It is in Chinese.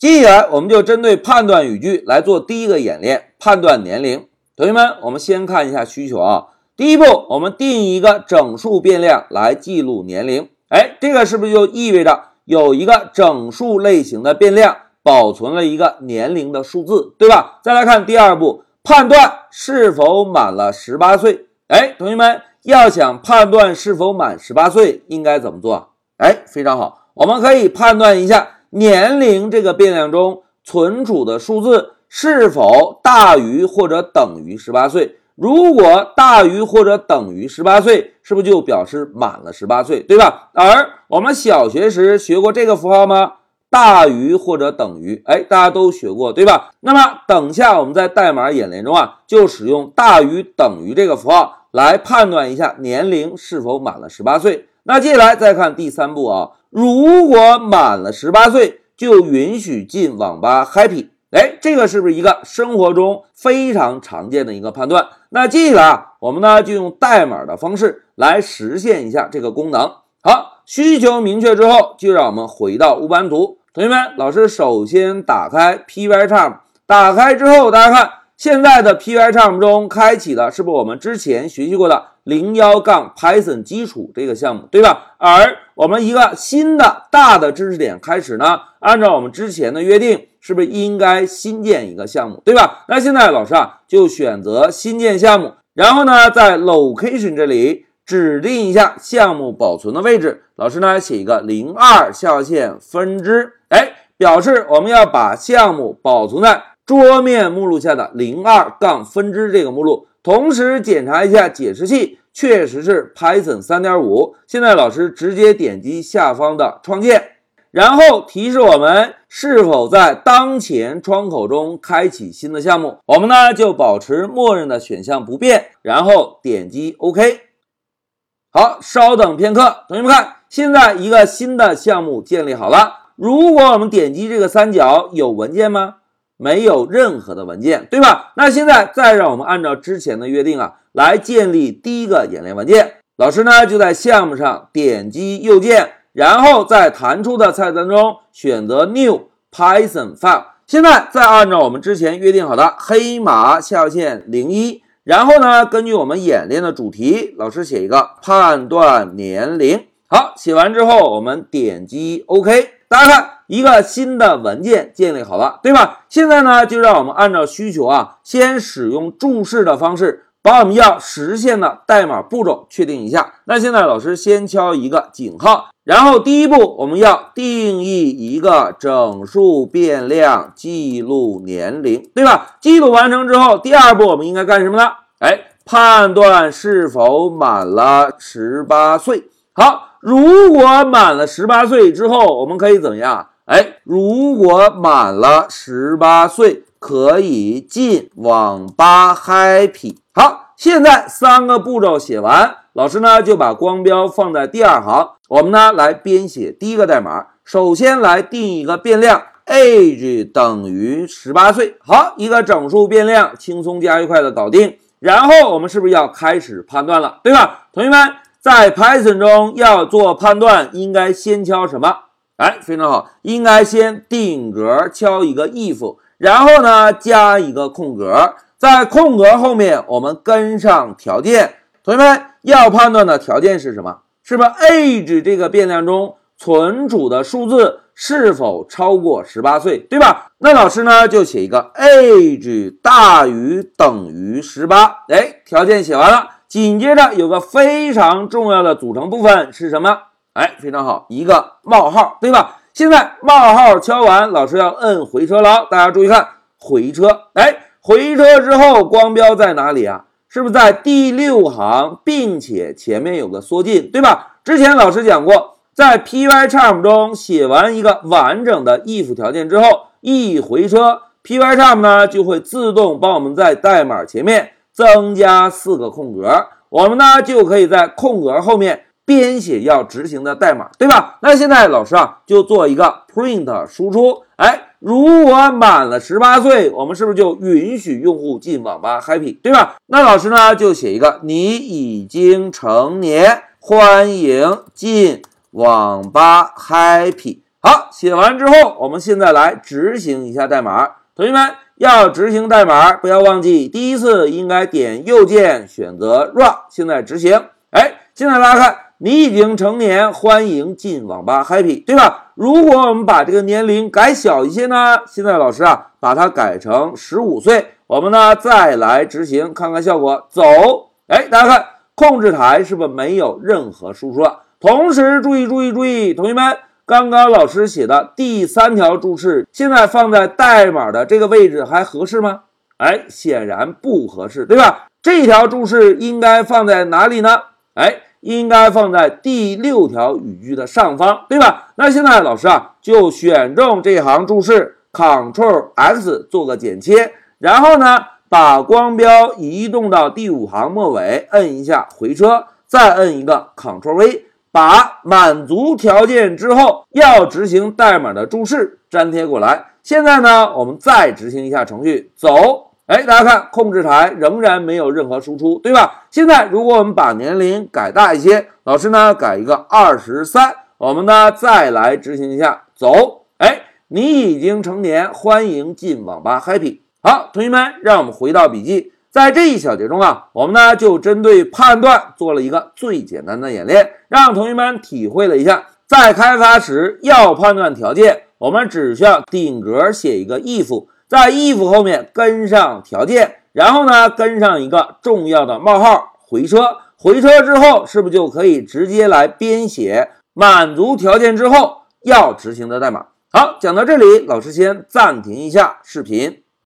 接下来，我们就针对判断语句来做第一个演练，判断年龄。同学们，我们先看一下需求啊。第一步，我们定一个整数变量来记录年龄。哎，这个是不是就意味着有一个整数类型的变量保存了一个年龄的数字，对吧？再来看第二步，判断是否满了十八岁。哎，同学们，要想判断是否满十八岁，应该怎么做？哎，非常好，我们可以判断一下。年龄这个变量中存储的数字是否大于或者等于十八岁？如果大于或者等于十八岁，是不是就表示满了十八岁，对吧？而我们小学时学过这个符号吗？大于或者等于，哎，大家都学过，对吧？那么等下我们在代码演练中啊，就使用大于等于这个符号来判断一下年龄是否满了十八岁。那接下来再看第三步啊。如果满了十八岁，就允许进网吧 happy。哎，这个是不是一个生活中非常常见的一个判断？那接下来啊，我们呢就用代码的方式来实现一下这个功能。好，需求明确之后，就让我们回到乌班图。同学们，老师首先打开 Pycharm，打开之后，大家看。现在的 Pycharm 中开启的是不是我们之前学习过的零幺杠 Python 基础这个项目，对吧？而我们一个新的大的知识点开始呢，按照我们之前的约定，是不是应该新建一个项目，对吧？那现在老师啊就选择新建项目，然后呢在 Location 这里指定一下项目保存的位置，老师呢写一个零二下划线分支，哎，表示我们要把项目保存在。桌面目录下的零二杠分支这个目录，同时检查一下解释器确实是 Python 三点五。现在老师直接点击下方的创建，然后提示我们是否在当前窗口中开启新的项目。我们呢就保持默认的选项不变，然后点击 OK。好，稍等片刻，同学们看，现在一个新的项目建立好了。如果我们点击这个三角，有文件吗？没有任何的文件，对吧？那现在再让我们按照之前的约定啊，来建立第一个演练文件。老师呢就在项目上点击右键，然后在弹出的菜单中选择 New Python File。现在再按照我们之前约定好的黑马下线零一，然后呢根据我们演练的主题，老师写一个判断年龄。好，写完之后我们点击 OK。大家看，一个新的文件建立好了，对吧？现在呢，就让我们按照需求啊，先使用注释的方式，把我们要实现的代码步骤确定一下。那现在老师先敲一个井号，然后第一步我们要定义一个整数变量记录年龄，对吧？记录完成之后，第二步我们应该干什么呢？哎，判断是否满了十八岁。好。如果满了十八岁之后，我们可以怎么样？哎，如果满了十八岁，可以进网吧 happy。好，现在三个步骤写完，老师呢就把光标放在第二行，我们呢来编写第一个代码。首先来定一个变量，age 等于十八岁。好，一个整数变量，轻松加愉快的搞定。然后我们是不是要开始判断了，对吧，同学们？在 Python 中要做判断，应该先敲什么？哎，非常好，应该先定格敲一个 if，然后呢加一个空格，在空格后面我们跟上条件。同学们要判断的条件是什么？是不是 age 这个变量中存储的数字是否超过十八岁，对吧？那老师呢就写一个 age 大于等于十八。哎，条件写完了。紧接着有个非常重要的组成部分是什么？哎，非常好，一个冒号，对吧？现在冒号敲完，老师要摁回车了，大家注意看，回车。哎，回车之后，光标在哪里啊？是不是在第六行，并且前面有个缩进，对吧？之前老师讲过，在 Pycharm 中写完一个完整的 if 条件之后，一回车，Pycharm 呢就会自动帮我们在代码前面。增加四个空格，我们呢就可以在空格后面编写要执行的代码，对吧？那现在老师啊就做一个 print 输出，哎，如果满了十八岁，我们是不是就允许用户进网吧 happy，对吧？那老师呢就写一个你已经成年，欢迎进网吧 happy。好，写完之后，我们现在来执行一下代码。同学们要执行代码，不要忘记第一次应该点右键选择 Run。现在执行。哎，现在大家看，你已经成年，欢迎进网吧 Happy，对吧？如果我们把这个年龄改小一些呢？现在老师啊，把它改成十五岁。我们呢再来执行，看看效果。走，哎，大家看，控制台是不是没有任何输出了？同时注意注意注意，同学们。刚刚老师写的第三条注释，现在放在代码的这个位置还合适吗？哎，显然不合适，对吧？这条注释应该放在哪里呢？哎，应该放在第六条语句的上方，对吧？那现在老师啊，就选中这行注释，Ctrl X 做个剪切，然后呢，把光标移动到第五行末尾，摁一下回车，再摁一个 Ctrl V。把满足条件之后要执行代码的注释粘贴过来。现在呢，我们再执行一下程序，走。哎，大家看，控制台仍然没有任何输出，对吧？现在如果我们把年龄改大一些，老师呢改一个二十三，我们呢再来执行一下，走。哎，你已经成年，欢迎进网吧 Happy。好，同学们，让我们回到笔记。在这一小节中啊，我们呢就针对判断做了一个最简单的演练，让同学们体会了一下，在开发时要判断条件，我们只需要顶格写一个 if，在 if 后面跟上条件，然后呢跟上一个重要的冒号，回车，回车之后是不是就可以直接来编写满足条件之后要执行的代码？好，讲到这里，老师先暂停一下视频。